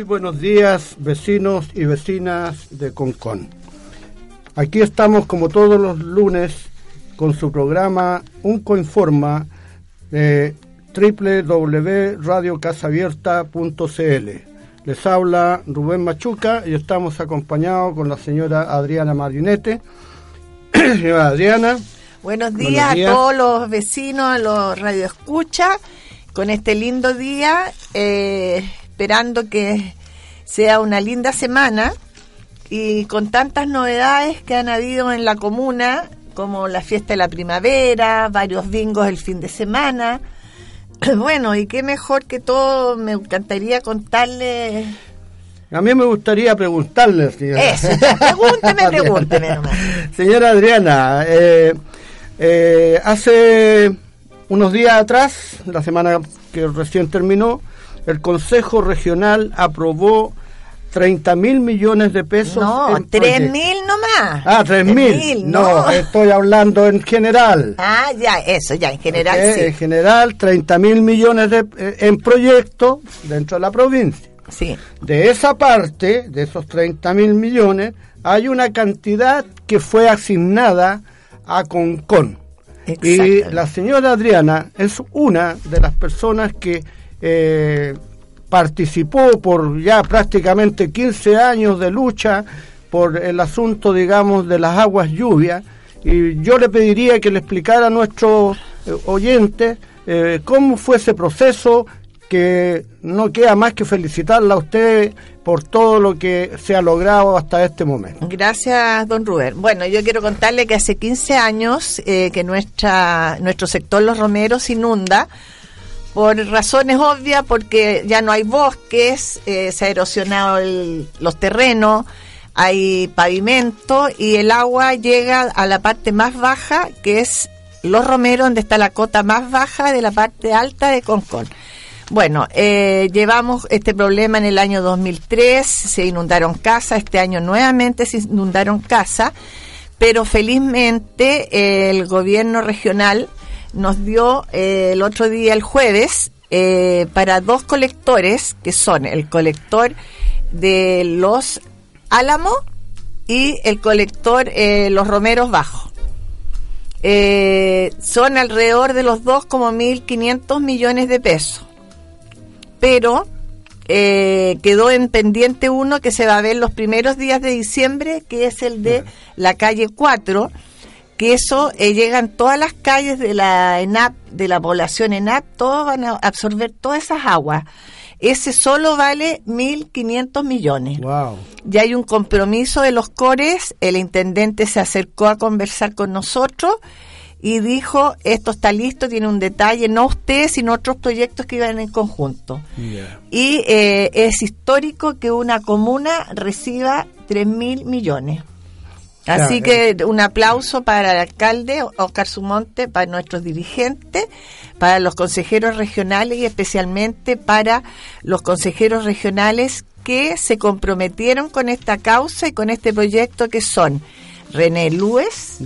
Muy buenos días, vecinos y vecinas de Concón. Aquí estamos como todos los lunes con su programa Unco Informa de www.radiocasabierta.cl. Les habla Rubén Machuca y estamos acompañados con la señora Adriana Marinete. señora Adriana. Buenos días, a todos los vecinos, a los radioescuchas, con este lindo día, eh, esperando que sea una linda semana y con tantas novedades que han habido en la comuna, como la fiesta de la primavera, varios bingos el fin de semana. Bueno, y qué mejor que todo, me encantaría contarle a mí me gustaría preguntarle, señora. Eso, pregúnteme, pregúnteme nomás. Señora Adriana, eh, eh, hace unos días atrás, la semana que recién terminó, el Consejo Regional aprobó 30 mil millones de pesos. No, 3 mil nomás. Ah, 3 mil. No. estoy hablando en general. Ah, ya, eso, ya, en general sí. En general, 30 mil millones de, eh, en proyectos dentro de la provincia. Sí. De esa parte, de esos 30 mil millones, hay una cantidad que fue asignada a Concon. Y la señora Adriana es una de las personas que eh, participó por ya prácticamente 15 años de lucha por el asunto, digamos, de las aguas lluvias. Y yo le pediría que le explicara a nuestros eh, oyentes eh, cómo fue ese proceso, que no queda más que felicitarla a usted por todo lo que se ha logrado hasta este momento. Gracias, don Rubén. Bueno, yo quiero contarle que hace 15 años eh, que nuestra, nuestro sector Los Romeros inunda por razones obvias, porque ya no hay bosques, eh, se ha erosionado los terrenos, hay pavimento y el agua llega a la parte más baja, que es Los Romeros, donde está la cota más baja de la parte alta de Concón. Bueno, eh, llevamos este problema en el año 2003, se inundaron casas, este año nuevamente se inundaron casas, pero felizmente el gobierno regional nos dio eh, el otro día, el jueves, eh, para dos colectores, que son el colector de los Álamos y el colector Los Romeros Bajos. son alrededor de los dos como 1.500 millones de pesos pero eh, quedó en pendiente uno que se va a ver los primeros días de diciembre, que es el de la calle 4, que eso eh, llegan todas las calles de la ENAP, de la población ENAP, todos van a absorber todas esas aguas. Ese solo vale 1.500 millones. Wow. Ya hay un compromiso de los cores, el intendente se acercó a conversar con nosotros y dijo, esto está listo, tiene un detalle, no usted, sino otros proyectos que iban en conjunto. Y eh, es histórico que una comuna reciba 3 mil millones. Así que un aplauso para el alcalde Oscar Sumonte, para nuestros dirigentes, para los consejeros regionales y especialmente para los consejeros regionales que se comprometieron con esta causa y con este proyecto que son René Lues,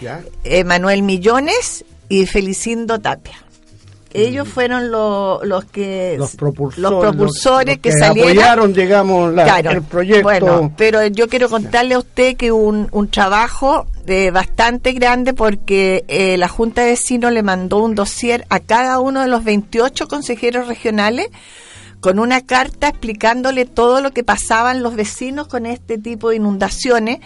ya. Emanuel Millones y Felicindo Tapia. Ellos mm. fueron los que los propulsores, que, apoyaron, digamos, el proyecto. Bueno, pero yo quiero contarle a usted que un, un trabajo de bastante grande porque eh, la Junta de Vecinos le mandó un dossier a cada uno de los 28 consejeros regionales con una carta explicándole todo lo que pasaban los vecinos con este tipo de inundaciones,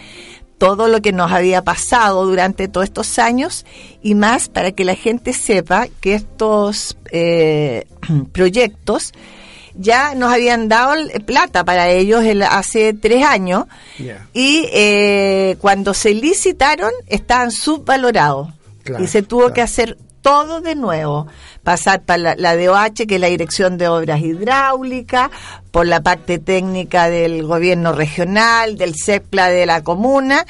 todo lo que nos había pasado durante todos estos años y más para que la gente sepa que estos eh, proyectos ya nos habían dado plata para ellos hace tres años y eh, cuando se licitaron estaban subvalorados y se tuvo que hacer todo de nuevo pasar para la, DOH, que es la Dirección de Obras Hidráulicas, por la parte técnica del gobierno regional, del CEPLA de la comuna,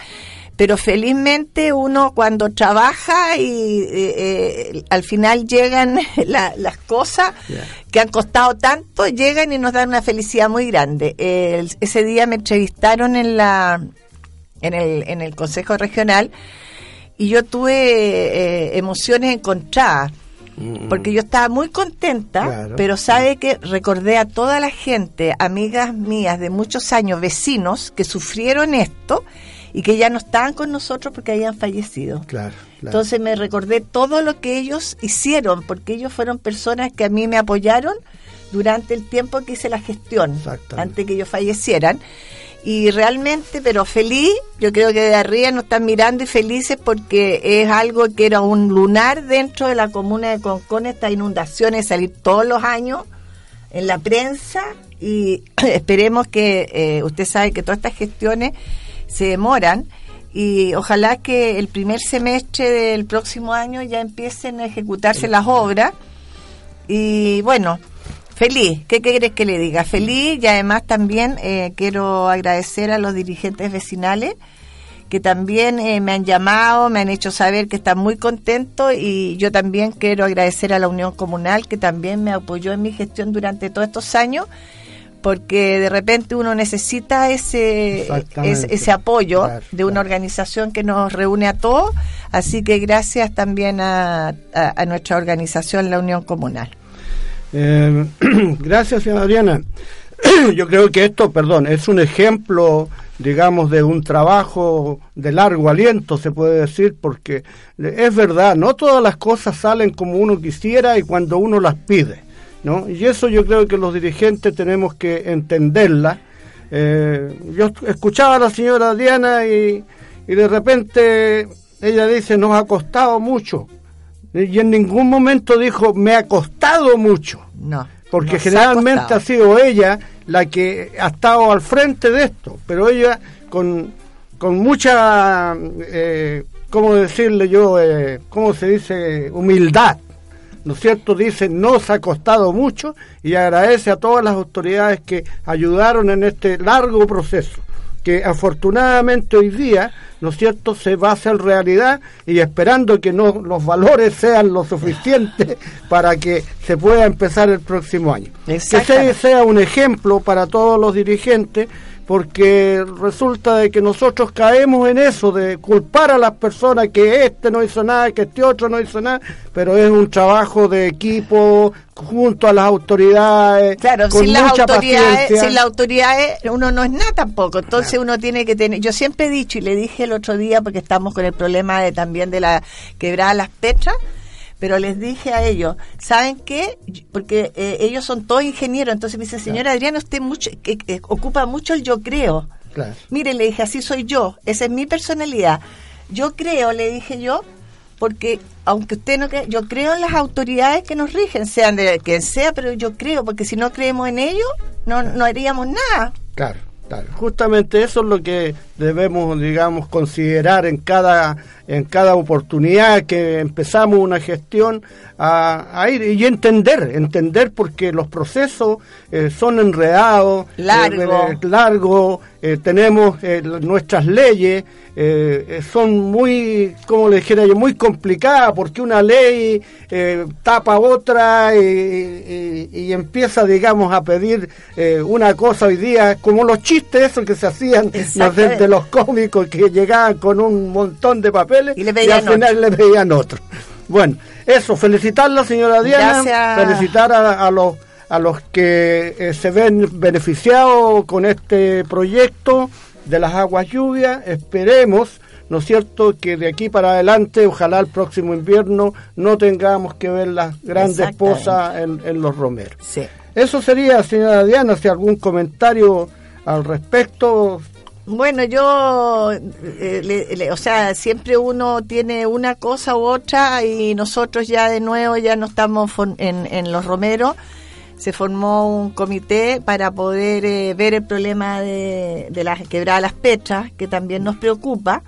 pero felizmente uno cuando trabaja y eh, eh, al final llegan las cosas que han costado tanto, llegan y nos dan una felicidad muy grande. ese día me entrevistaron en la en el, en el Consejo Regional y yo tuve eh, emociones encontradas Mm. Porque yo estaba muy contenta, pero sabe que recordé a toda la gente, amigas mías de muchos años, vecinos, que sufrieron esto y que ya no estaban con nosotros porque habían fallecido. Claro, Entonces me recordé todo lo que ellos hicieron, porque ellos fueron personas que a mí me apoyaron durante el tiempo que hice la gestión, antes que ellos fallecieran y realmente, pero feliz, yo creo que de arriba nos están mirando y felices porque es algo que era un lunar dentro de la comuna de Concón, estas inundaciones salir todos los años en la prensa y esperemos que, eh, usted sabe que todas estas gestiones se demoran y ojalá que el primer semestre del próximo año ya empiecen a ejecutarse las obras. Y bueno, Feliz, ¿qué quieres que le diga? Feliz y además también eh, quiero agradecer a los dirigentes vecinales que también eh, me han llamado, me han hecho saber que están muy contentos y yo también quiero agradecer a la Unión Comunal que también me apoyó en mi gestión durante todos estos años porque de repente uno necesita ese, ese, apoyo de una organización que nos reúne a todos, así que gracias también a nuestra organización, la Unión Comunal. Eh, gracias, señora Adriana. Yo creo que esto, perdón, es un ejemplo, digamos, de un trabajo de largo aliento, se puede decir, porque es verdad, no todas las cosas salen como uno quisiera y cuando uno las pide, ¿no? Y eso yo creo que los dirigentes tenemos que entenderla. Eh, yo escuchaba a la señora Adriana y, y de repente ella dice, nos ha costado mucho y en ningún momento dijo, me ha costado mucho. No. Porque generalmente ha, sido ella la que ha estado al frente de esto, pero ella con, con mucha, eh, ¿cómo decirle yo? Eh, ¿Cómo se dice? Humildad. ¿No es cierto? Dice, nos ha costado mucho y agradece a todas las autoridades que ayudaron en este largo proceso que afortunadamente hoy día, ¿no es cierto?, se va a hacer realidad y esperando que no los valores sean lo suficiente para que se pueda empezar el próximo año. Que sea un ejemplo para todos los dirigentes porque resulta de que nosotros caemos en eso de culpar a las personas que este no hizo nada, que este otro no hizo nada, pero es un trabajo de equipo junto a las autoridades. Claro, sin las autoridades, sin las autoridades uno no es nada tampoco, entonces uno tiene que tener, yo siempre he dicho y le dije el otro día porque estamos con el problema de también de la quebrada las petras, pero les dije a ellos, ¿saben qué? Porque eh, ellos son todos ingenieros, entonces me dice, señora Adriana, usted mucho, que, ocupa mucho el yo creo. Mire, le dije, así soy yo, esa es mi personalidad. Yo creo, le dije yo, porque aunque usted no cree, yo creo en las autoridades que nos rigen, sean de quien sea, pero yo creo, porque si no creemos en ellos, no, no haríamos nada. Claro. Justamente eso es lo que debemos, digamos, considerar en cada en cada oportunidad que empezamos una gestión a, ir y entender, entender porque los procesos eh, son enredados, largo, eh, eh, tenemos nuestras leyes, son muy, como le dijera yo, muy complicadas porque una ley tapa otra y, empieza, digamos, a pedir una cosa hoy día, como los chistes esos que se hacían de los cómicos que llegaban con un montón de papel y, al final le veían otro. Bueno, eso, felicitarla, señora Diana, felicitar a, los a los que eh, se ven beneficiados con este proyecto de las aguas lluvias. Esperemos, ¿no es cierto?, que de aquí para adelante, ojalá el próximo invierno, no tengamos que ver las grandes pozas en, en, los romeros. Sí. Eso sería, señora Diana, si algún comentario al respecto, bueno, yo, eh, o sea, siempre uno tiene una cosa u otra y nosotros ya de nuevo ya no estamos en, en Los Romeros. Se formó un comité para poder eh, ver el problema de, de las quebradas las petras, que también nos preocupa.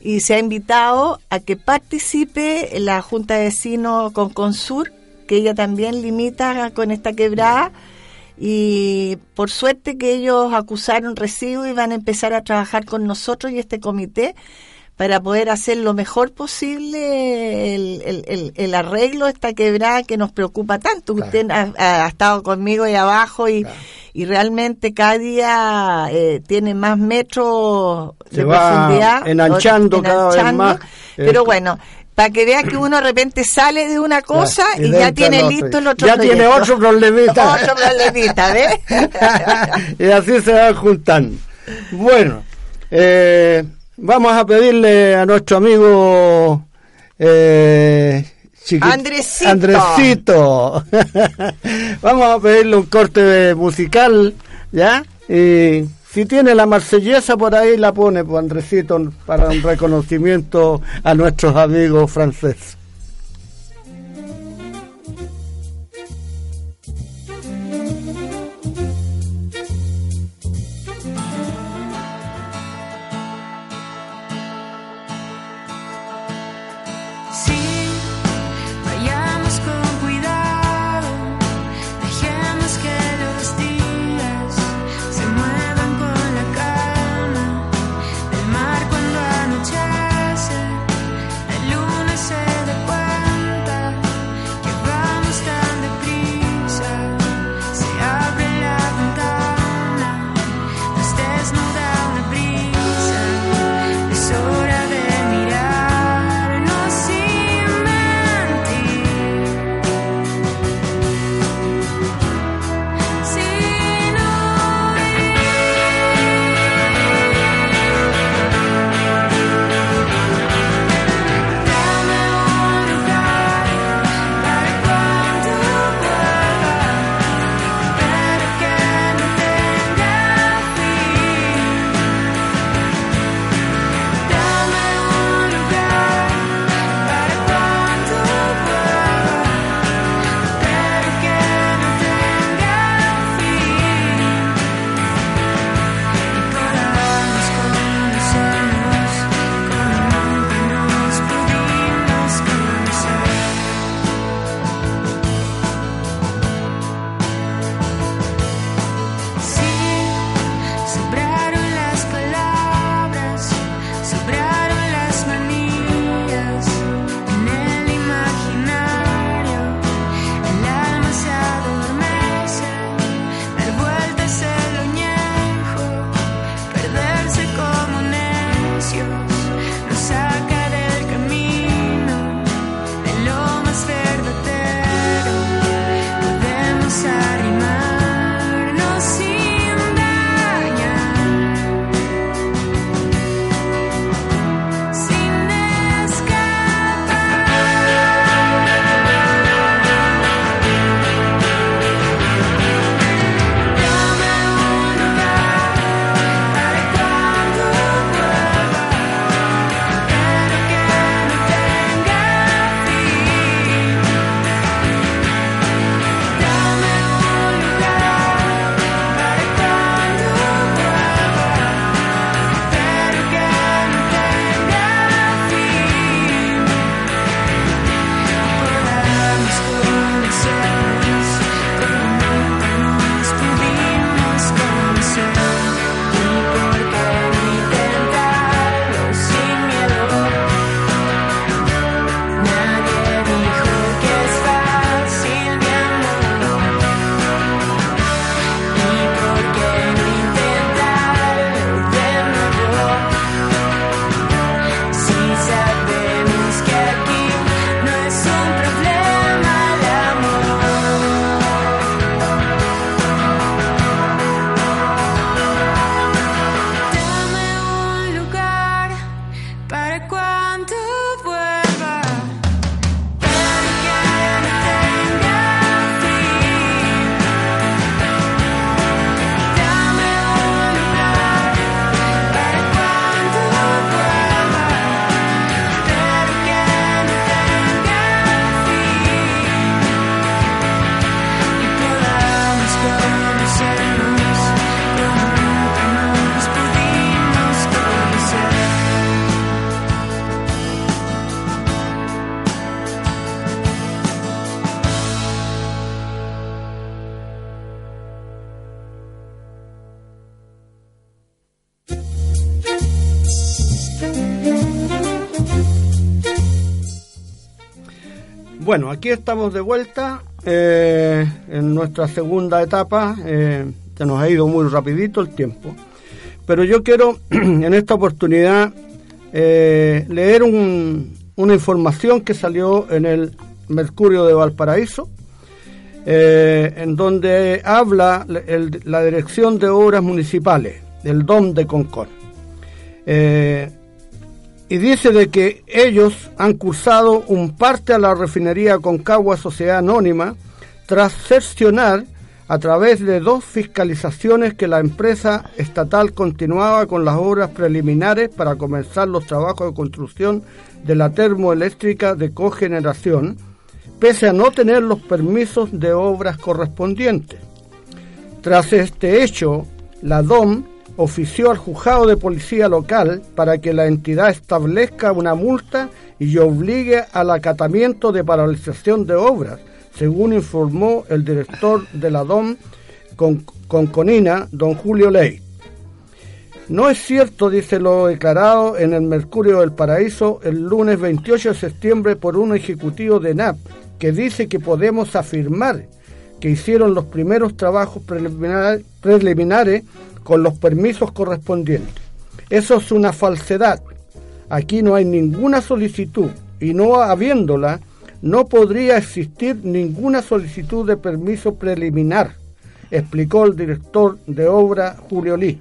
Y se ha invitado a que participe la Junta de Vecinos con Consur, que ella también limita con esta quebrada y por suerte que ellos acusaron recibo y van a empezar a trabajar con nosotros y este comité para poder hacer lo mejor posible el, el, arreglo de esta quebrada que nos preocupa tanto. Usted ha, estado conmigo ahí abajo y, y realmente cada día eh, tiene más metros de profundidad. Enanchando, cada vez más. Pero bueno, para que vea que uno de repente sale de una cosa y, ya tiene listo el otro Ya tiene otro problemita. otro problemita, ¿ves? y así se van juntando. Bueno, eh, vamos a pedirle a nuestro amigo eh, Andresito. Andresito. vamos a pedirle un corte musical, ¿ya? Y si tiene la marsellesa por ahí, la pone, pues Andresito, para un reconocimiento a nuestros amigos franceses. Bueno, aquí estamos de vuelta eh, en nuestra segunda etapa. Eh, se nos ha ido muy rapidito el tiempo. Pero yo quiero en esta oportunidad eh, leer un, una información que salió en el Mercurio de Valparaíso, eh, en donde habla la Dirección de Obras Municipales, del DOM de Concón. Y dice de que ellos han cursado un parte a la refinería Concagua Sociedad Anónima tras cercionar a través de dos fiscalizaciones que la empresa estatal continuaba con las obras preliminares para comenzar los trabajos de construcción de la termoeléctrica de cogeneración, pese a no tener los permisos de obras correspondientes. Tras este hecho, la DOM ofició al juzgado de policía local para que la entidad establezca una multa y obligue al acatamiento de paralización de obras, según informó el director de la DOM con, Conina, don Julio Ley. No es cierto, dice lo declarado en el Mercurio del Paraíso el lunes 28 de septiembre por un ejecutivo de NAP, que dice que podemos afirmar que hicieron los primeros trabajos preliminares con los permisos correspondientes. Eso es una falsedad. Aquí no hay ninguna solicitud y no habiéndola, no podría existir ninguna solicitud de permiso preliminar, explicó el director de obra Julio Lee.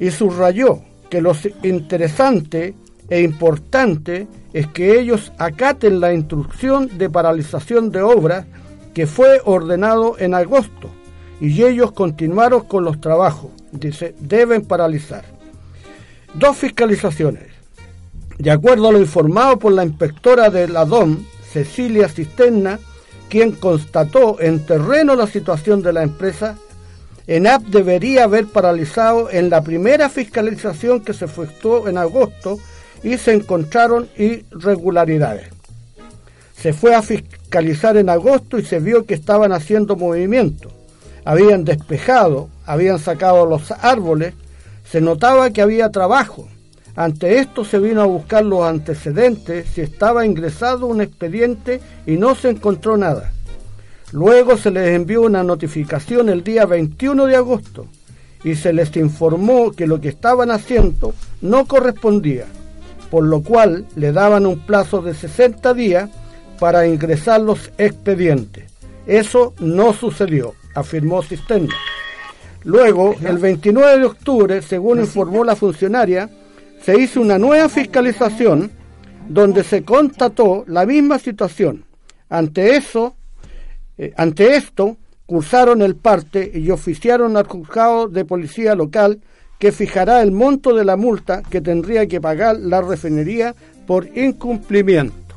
Y subrayó que lo interesante e importante es que ellos acaten la instrucción de paralización de obras que fue ordenado en agosto y ellos continuaron con los trabajos. Dice, deben paralizar. Dos fiscalizaciones. De acuerdo a lo informado por la inspectora de la DOM, Cecilia Cisterna, quien constató en terreno la situación de la empresa, ENAP debería haber paralizado en la primera fiscalización que se efectuó en agosto y se encontraron irregularidades. Se fue a fiscalizar en agosto y se vio que estaban haciendo movimiento. Habían despejado, habían sacado los árboles, se notaba que había trabajo, ante esto se vino a buscar los antecedentes, si estaba ingresado un expediente y no se encontró nada. Luego se les envió una notificación el día 21 de agosto y se les informó que lo que estaban haciendo no correspondía, por lo cual le daban un plazo de 60 días para ingresar los expedientes. Eso no sucedió, afirmó Sistema. Luego, el 29 de octubre, según informó la funcionaria, se hizo una nueva fiscalización donde se constató la misma situación. Ante eso, eh, ante esto, cursaron el parte y oficiaron al juzgado de policía local que fijará el monto de la multa que tendría que pagar la refinería por incumplimiento.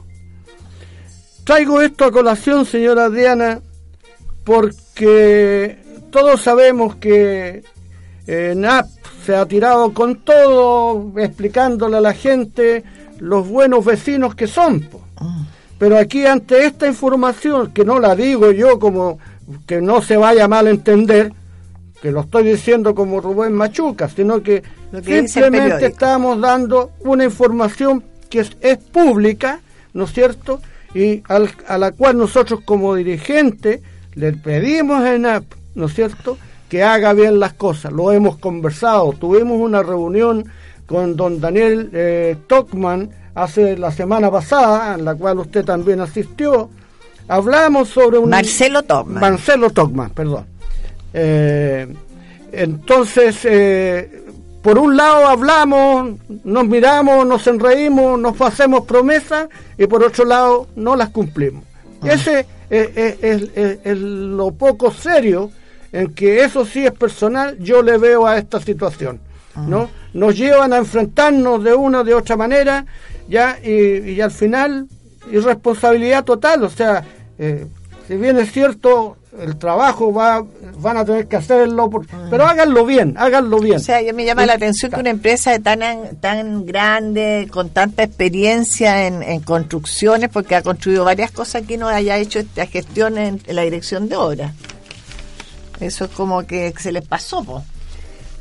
Traigo esto a colación, señora Diana, porque todos sabemos que eh, NAP se ha tirado con todo, explicándole a la gente los buenos vecinos que son. Pero aquí ante esta información, que no la digo yo como que no se vaya mal entender, que lo estoy diciendo como Rubén Machuca, sino que, simplemente estamos dando una información que es, pública, ¿no es cierto? Y a la cual nosotros como dirigentes le pedimos en NAP, ¿no es cierto?, que haga bien las cosas. Lo hemos conversado, tuvimos una reunión con don Daniel eh, Tockman hace la semana pasada, en la cual usted también asistió. Hablamos sobre un... Marcelo Tockman. Marcelo Tockman, perdón. Eh, entonces, eh, por un lado hablamos, nos miramos, nos enreímos, nos hacemos promesas y por otro lado no las cumplimos. Ah. Ese es lo poco serio en que eso sí es personal, yo le veo a esta situación. ¿no? Nos llevan a enfrentarnos de una o de otra manera, ya, y, al final, irresponsabilidad total, o sea, eh, si bien es cierto, el trabajo va, van a tener que hacerlo, pero háganlo bien, háganlo bien. O sea, me llama la atención que una empresa tan, tan grande, con tanta experiencia en, construcciones, porque ha construido varias cosas, que no haya hecho esta gestión en la dirección de obras. Eso es como que se les pasó, po.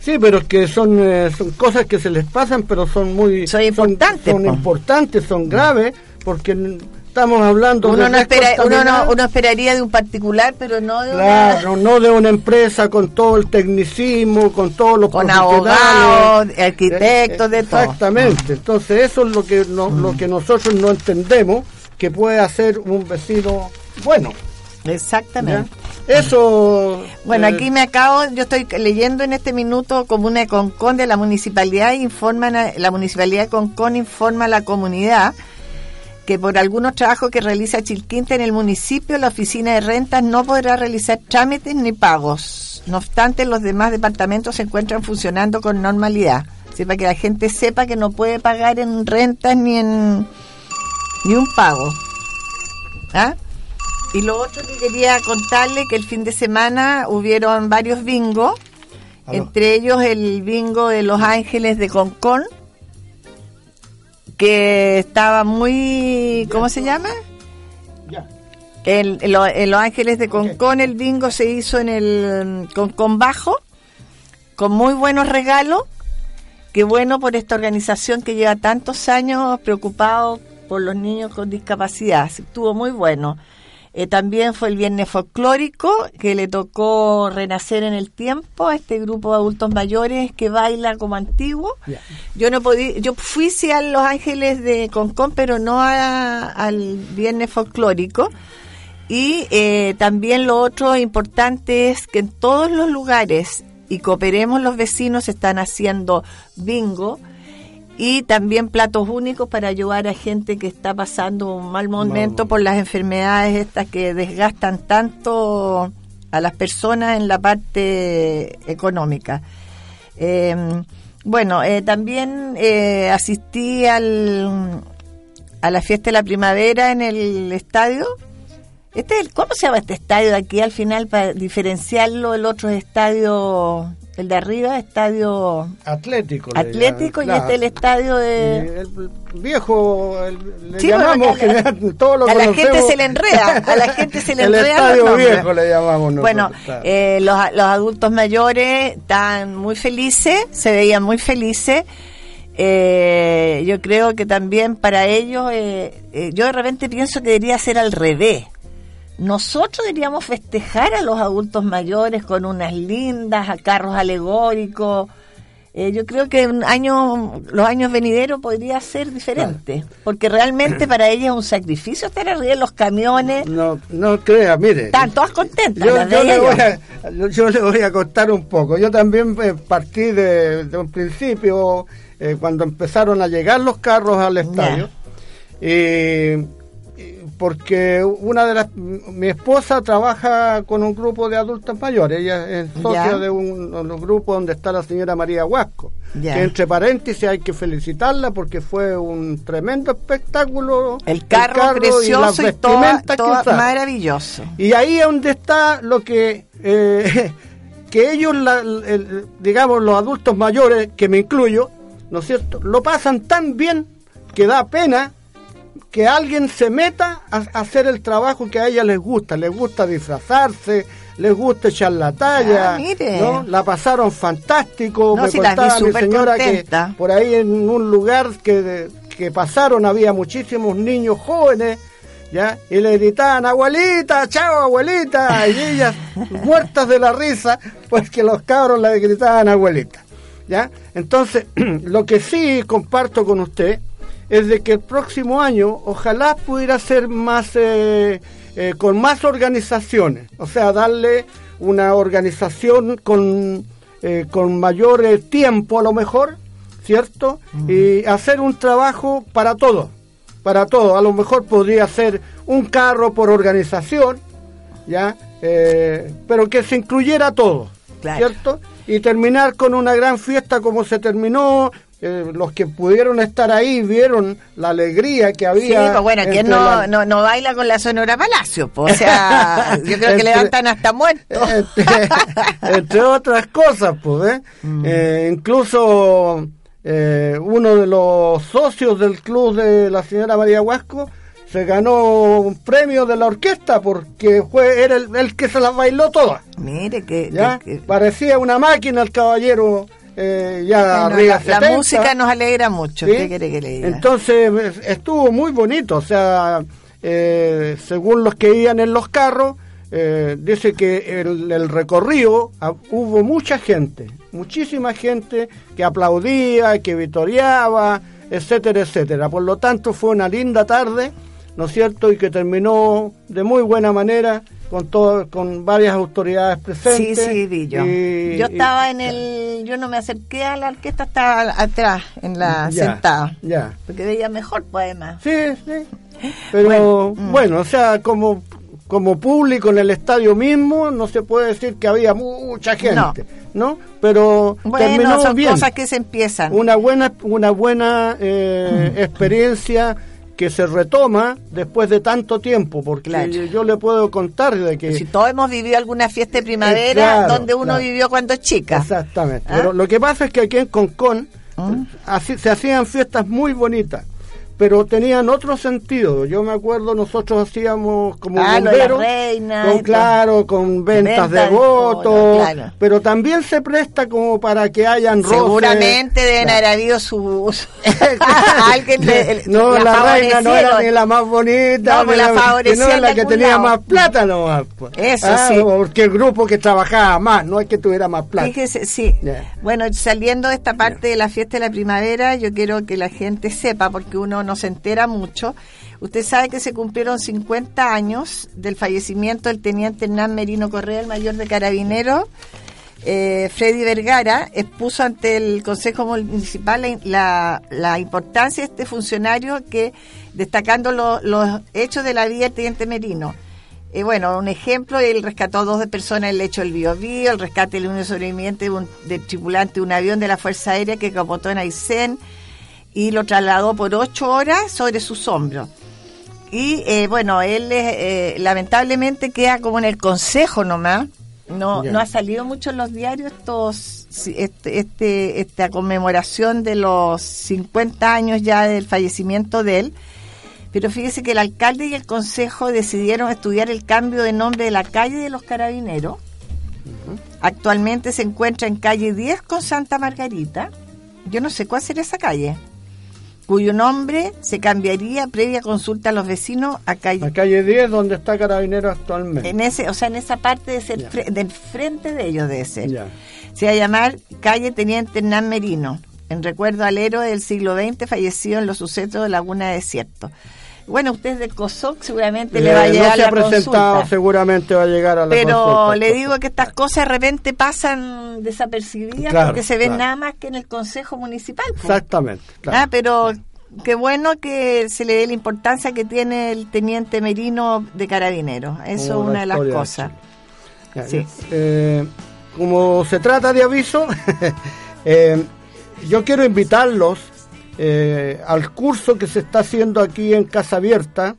Sí, pero es que son, eh, son cosas que se les pasan, pero son muy... Son importantes. Son, importantes, son graves, porque estamos hablando uno no espera, uno, no, uno esperaría de un particular pero no de claro, una... no de una empresa con todo el tecnicismo con todos los con abogados arquitectos de todo. Exactamente. Entonces eso es lo que lo mm. que nosotros no entendemos que puede hacer un vecino bueno. Exactamente. Eso. Bueno, eh, aquí me acabo, yo estoy leyendo en este minuto Comuna de Concón de la municipalidad, informa la municipalidad de Concón informa a la comunidad que por algunos trabajos que realiza Chilquinta en el municipio, la oficina de rentas no podrá realizar trámites ni pagos. No obstante, los demás departamentos se encuentran funcionando con normalidad. para que la gente sepa que no puede pagar en rentas ni en ni un pago. ¿Ah? Y lo otro que quería contarle que el fin de semana hubieron varios bingos, entre ellos el bingo de Los Ángeles de Concón, que estaba muy, ¿cómo se llama? Ya. El, en Los Ángeles de Concón el bingo se hizo en el Concón Bajo, con muy buenos regalos. Qué bueno por esta organización que lleva tantos años preocupado por los niños con discapacidad. Estuvo muy bueno. Eh, también fue el viernes folclórico que le tocó renacer en el tiempo a este grupo de adultos mayores que baila como antiguo. Yo no podía, yo fui sí a Los Ángeles de Concón, pero no al viernes folclórico. Y eh, también lo otro importante es que en todos los lugares y cooperemos los vecinos están haciendo bingo y también platos únicos para ayudar a gente que está pasando un mal momento por las enfermedades estas que desgastan tanto a las personas en la parte económica. Em, bueno, eh, también eh, asistí al, a la fiesta de la primavera en el estadio. Este, ¿Cómo se llama este estadio de aquí al final para diferenciarlo del otro estadio el de arriba, estadio Atlético. Atlético y este el estadio de... El viejo, le llamamos, todo lo A la gente se le enreda, a la gente se le el enreda. El estadio viejo le llamamos nosotros, Bueno, eh, los, los adultos mayores están muy felices, se veían muy felices. Eh, yo creo que también para ellos, eh, eh, yo de repente pienso que debería ser al revés nosotros deberíamos festejar a los adultos mayores con unas lindas, a carros alegóricos. Eh, yo creo que en año, los años venideros podría ser diferente, porque realmente para ella es un sacrificio estar arriba de los camiones. No, no crea, mire. Están todas contentas. Yo, le voy a, yo, le voy a contar un poco. Yo también eh, partí de, un principio, eh, cuando empezaron a llegar los carros al estadio. Y porque una de las mi esposa trabaja con un grupo de adultos mayores ella es socia de un, grupo donde está la señora María Huasco que entre paréntesis hay que felicitarla porque fue un tremendo espectáculo. El carro, precioso y, las maravilloso. Y ahí es donde está lo que eh, que ellos digamos los adultos mayores que me incluyo no es cierto lo pasan tan bien que da pena que alguien se meta a, hacer el trabajo que a ella les gusta, les gusta disfrazarse, les gusta echar la talla, ah, ¿no? La pasaron fantástico, me contaba mi señora que por ahí en un lugar que, que pasaron había muchísimos niños jóvenes, ¿ya? Y le gritaban, abuelita, chao abuelita, y ellas muertas de la risa, pues que los cabros le gritaban abuelita, ¿ya? Entonces, lo que sí comparto con usted, es de que el próximo año ojalá pudiera ser más eh, eh, con más organizaciones, o sea, darle una organización con, eh, con mayor tiempo a lo mejor, ¿cierto? Y hacer un trabajo para todos, para todos. A lo mejor podría ser un carro por organización, ¿ya? pero que se incluyera todo, ¿cierto? Y terminar con una gran fiesta como se terminó, los que pudieron estar ahí vieron la alegría que había. Sí, pues bueno, ¿quién no, no, baila con la Sonora Palacio? o sea, yo creo que levantan hasta muertos. Entre, otras cosas, pues, ¿eh? Mm. eh incluso eh, uno de los socios del club de la señora María Huasco se ganó un premio de la orquesta porque fue era el, que se las bailó todas. Mire que, parecía una máquina el caballero eh, ya la, música nos alegra mucho. que le Entonces estuvo muy bonito, o sea, eh, según los que iban en los carros, eh, dice que el, el recorrido ah, hubo mucha gente, muchísima gente que aplaudía, que vitoreaba, etcétera, etcétera. Por lo tanto, fue una linda tarde, ¿no es cierto? Y que terminó de muy buena manera con todo, con varias autoridades presentes. Sí, sí, vi yo. yo estaba en el, yo no me acerqué a la orquesta, estaba atrás, en la sentada. Ya. Porque veía mejor poema. Sí, sí. Pero mm. bueno, o sea, como como público en el estadio mismo, no se puede decir que había mucha gente, ¿no? Pero bueno, terminó son cosas que se empiezan. Una buena, una buena eh, experiencia que se retoma después de tanto tiempo, porque yo, le puedo contar de que... Si todos hemos vivido alguna fiesta de primavera donde uno vivió cuando es chica. Exactamente. ¿Ah? Pero lo que pasa es que aquí en Concón ¿Mm? se hacían fiestas muy bonitas pero tenían otro sentido. Yo me acuerdo, nosotros hacíamos como ah, bomberos, con, claro, con ventas, de votos, pero también se presta como para que hayan roces. Seguramente deben haber habido sus... alguien no, la, reina no era ni la más bonita, no, la, la, la que tenía más plata nomás. Pues. Eso ah, sí. Porque el grupo que trabajaba más, no es que tuviera más plata. Fíjese, sí. Bueno, saliendo de esta parte de la fiesta de la primavera, yo quiero que la gente sepa, porque uno no se entera mucho. Usted sabe que se cumplieron 50 años del fallecimiento del teniente Hernán Merino Correa, el mayor de carabineros. Eh, Freddy Vergara expuso ante el Consejo Municipal la, la importancia de este funcionario que, destacando los hechos de la vida del teniente Merino. Eh, bueno, un ejemplo, él rescató a dos personas en el lecho del Biobío, el rescate de un sobreviviente de un, tripulante de un avión de la Fuerza Aérea que capotó en Aysén, y lo trasladó por ocho horas sobre sus hombros. Y eh, bueno, él eh, lamentablemente queda como en el consejo nomás. No, no ha salido mucho en los diarios estos, este, este, esta conmemoración de los 50 años ya del fallecimiento de él. Pero fíjese que el alcalde y el consejo decidieron estudiar el cambio de nombre de la calle de los carabineros. Actualmente se encuentra en calle 10 con Santa Margarita. Yo no sé cuál será esa calle cuyo nombre se cambiaría previa consulta a los vecinos a calle, calle 10 donde está Carabinero actualmente. En ese, o sea, en esa parte de ser del frente de ellos debe ser. Se va a llamar calle Teniente Hernán Merino, en recuerdo al héroe del siglo XX fallecido en los sucesos de Laguna Desierto. Bueno, usted de COSOC seguramente le, va a llegar no se ha presentado, seguramente va a llegar a la Pero le digo que estas cosas de repente pasan desapercibidas porque se ven nada más que en el Consejo Municipal. Exactamente. Ah, pero qué bueno que se le dé la importancia que tiene el teniente Merino de Carabineros. Eso es una de las cosas. Sí. Eh, como se trata de aviso, eh, yo quiero invitarlos eh, al curso que se está haciendo aquí en Casa Abierta,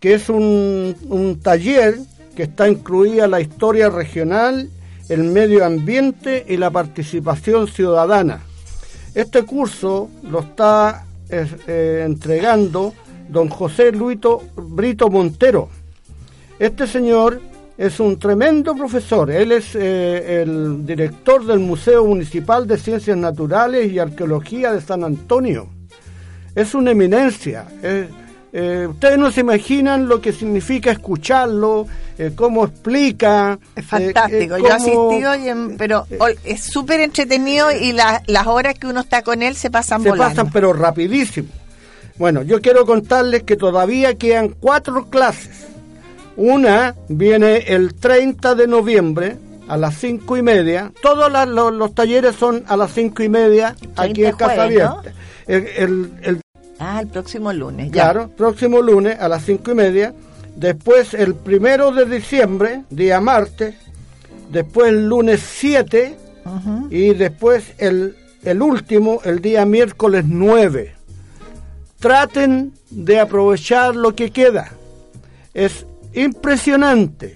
que es un, taller que está incluida la historia regional, el medio ambiente y la participación ciudadana. Este curso lo está eh, entregando don José Luito Brito Montero. Este señor es un tremendo profesor. Él es eh, el director del Museo Municipal de Ciencias Naturales y Arqueología de San Antonio es una eminencia. Eh, ustedes no se imaginan lo que significa escucharlo, eh, cómo explica. Es eh, fantástico, yo he asistido, pero es súper entretenido y las horas que uno está con él se pasan se pasan, pero rapidísimo. Bueno, yo quiero contarles que todavía quedan cuatro clases. Una viene el 30 de noviembre a las cinco y media. Todos los, talleres son a las cinco y media aquí en Casa Abierta. el, Ah, el próximo lunes. Claro, próximo lunes a las cinco y media. Después el primero de diciembre, día martes. Después el lunes 7. Y después el, el último, el día miércoles 9. Traten de aprovechar lo que queda. Es impresionante.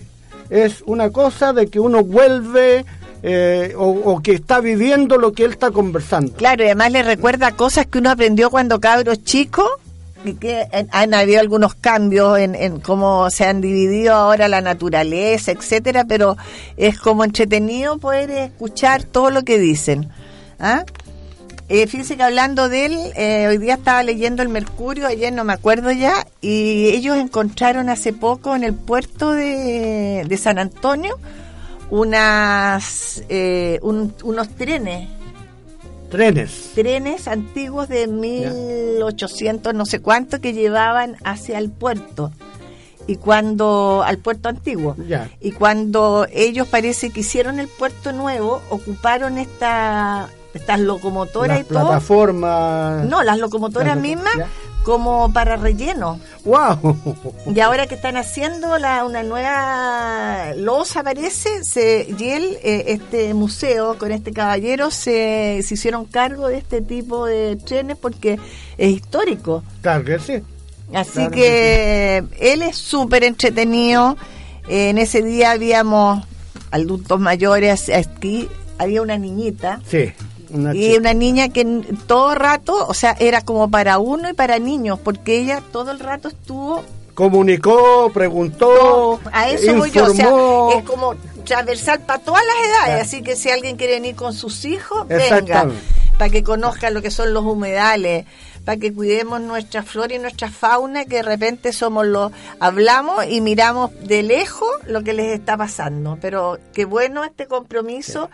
Es una cosa de que uno vuelve eh, o, que está viviendo lo que él está conversando. Claro, y además le recuerda cosas que uno aprendió cuando cabros chico y que han habido algunos cambios en, cómo se han dividido ahora la naturaleza, etcétera, pero es como entretenido poder escuchar todo lo que dicen. ¿ah? Eh, fíjense que hablando de él, eh, hoy día estaba leyendo el Mercurio, ayer no me acuerdo ya, y ellos encontraron hace poco en el puerto de, de San Antonio unas eh, unos trenes. Trenes. Trenes antiguos de 1800 no sé cuánto que llevaban hacia el puerto y cuando al puerto antiguo y cuando ellos parece que hicieron el puerto nuevo ocuparon esta estas locomotoras y todo. plataformas. No, las locomotoras mismas como para relleno. ¡Wow! Y ahora que están haciendo la, una nueva losa, parece, se, y él, eh, este museo con este caballero se, se, hicieron cargo de este tipo de trenes porque es histórico. Claro que sí. Así que, él es súper entretenido. en ese día habíamos adultos mayores aquí, había una niñita. Sí y una niña que todo rato, o sea, era como para uno y para niños, porque ella todo el rato estuvo comunicó, preguntó, a eso voy yo, o sea, es como transversal para todas las edades, así que si alguien quiere venir con sus hijos, venga, para que conozcan lo que son los humedales, para que cuidemos nuestra flora y nuestra fauna, que de repente somos los, hablamos y miramos de lejos lo que les está pasando, pero qué bueno este compromiso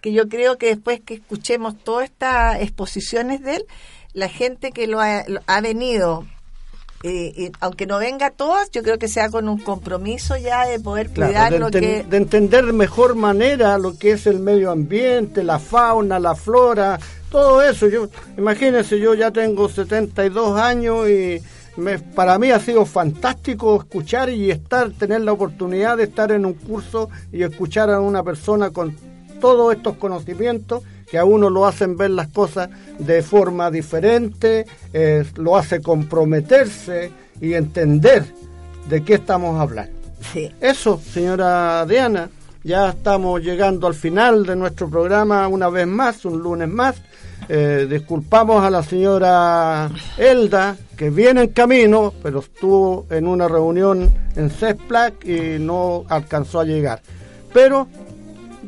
que yo creo que después que escuchemos todas estas exposiciones de él, la gente que lo ha, venido eh, aunque no venga todas, yo creo que sea con un compromiso ya de poder cuidar lo que... De entender de mejor manera lo que es el medio ambiente, la fauna, la flora, todo eso. Yo Imagínense, yo ya tengo 72 años y me, para mí ha sido fantástico escuchar y estar, tener la oportunidad de estar en un curso y escuchar a una persona con todos estos conocimientos que a uno lo hacen ver las cosas de forma diferente, eh, lo hace comprometerse y entender de qué estamos hablando. Eso, señora Diana, ya estamos llegando al final de nuestro programa una vez más, un lunes más. Eh, disculpamos a la señora Elda, que viene en camino, pero estuvo en una reunión en CESPLAC y no alcanzó a llegar. Pero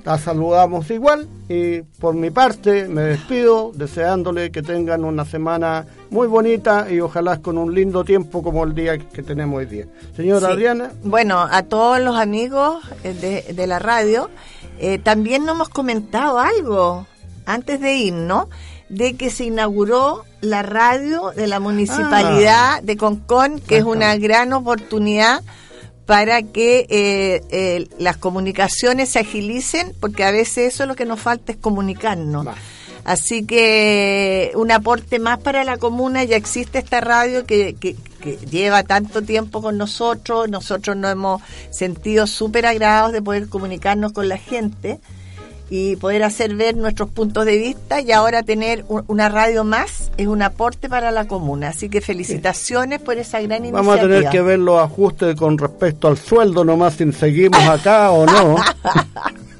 la saludamos igual y por mi parte me despido deseándole que tengan una semana muy bonita y ojalá con un lindo tiempo como el día que tenemos hoy día. Señora Adriana. Bueno, a todos los amigos eh, de, la radio, eh, también nos hemos comentado algo antes de ir, ¿no? De que se inauguró la radio de la municipalidad ah. de Concón, que es una gran oportunidad para que eh, eh, las comunicaciones se agilicen, porque a veces eso es lo que nos falta es comunicarnos. Así que un aporte más para la comuna, ya existe esta radio que, que, que lleva tanto tiempo con nosotros, nosotros nos hemos sentido súper agradados de poder comunicarnos con la gente y poder hacer ver nuestros puntos de vista y ahora tener una radio más es un aporte para la comuna. Así que felicitaciones por esa gran iniciativa. Vamos a tener que ver los ajustes con respecto al sueldo nomás si seguimos acá o no.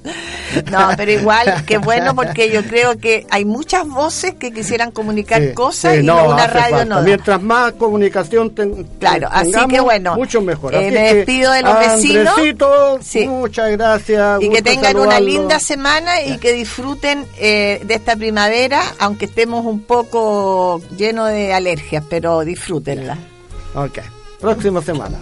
No, pero igual, que bueno, porque yo creo que hay muchas voces que quisieran comunicar cosas y no, una radio no. Mientras más comunicación ten, claro, así que bueno, mucho mejor. Eh, me despido de los vecinos. Muchas gracias. Y que tengan una linda semana y que disfruten eh, de esta primavera, aunque estemos un poco llenos de alergias, pero disfrútenla. Ok, próxima semana.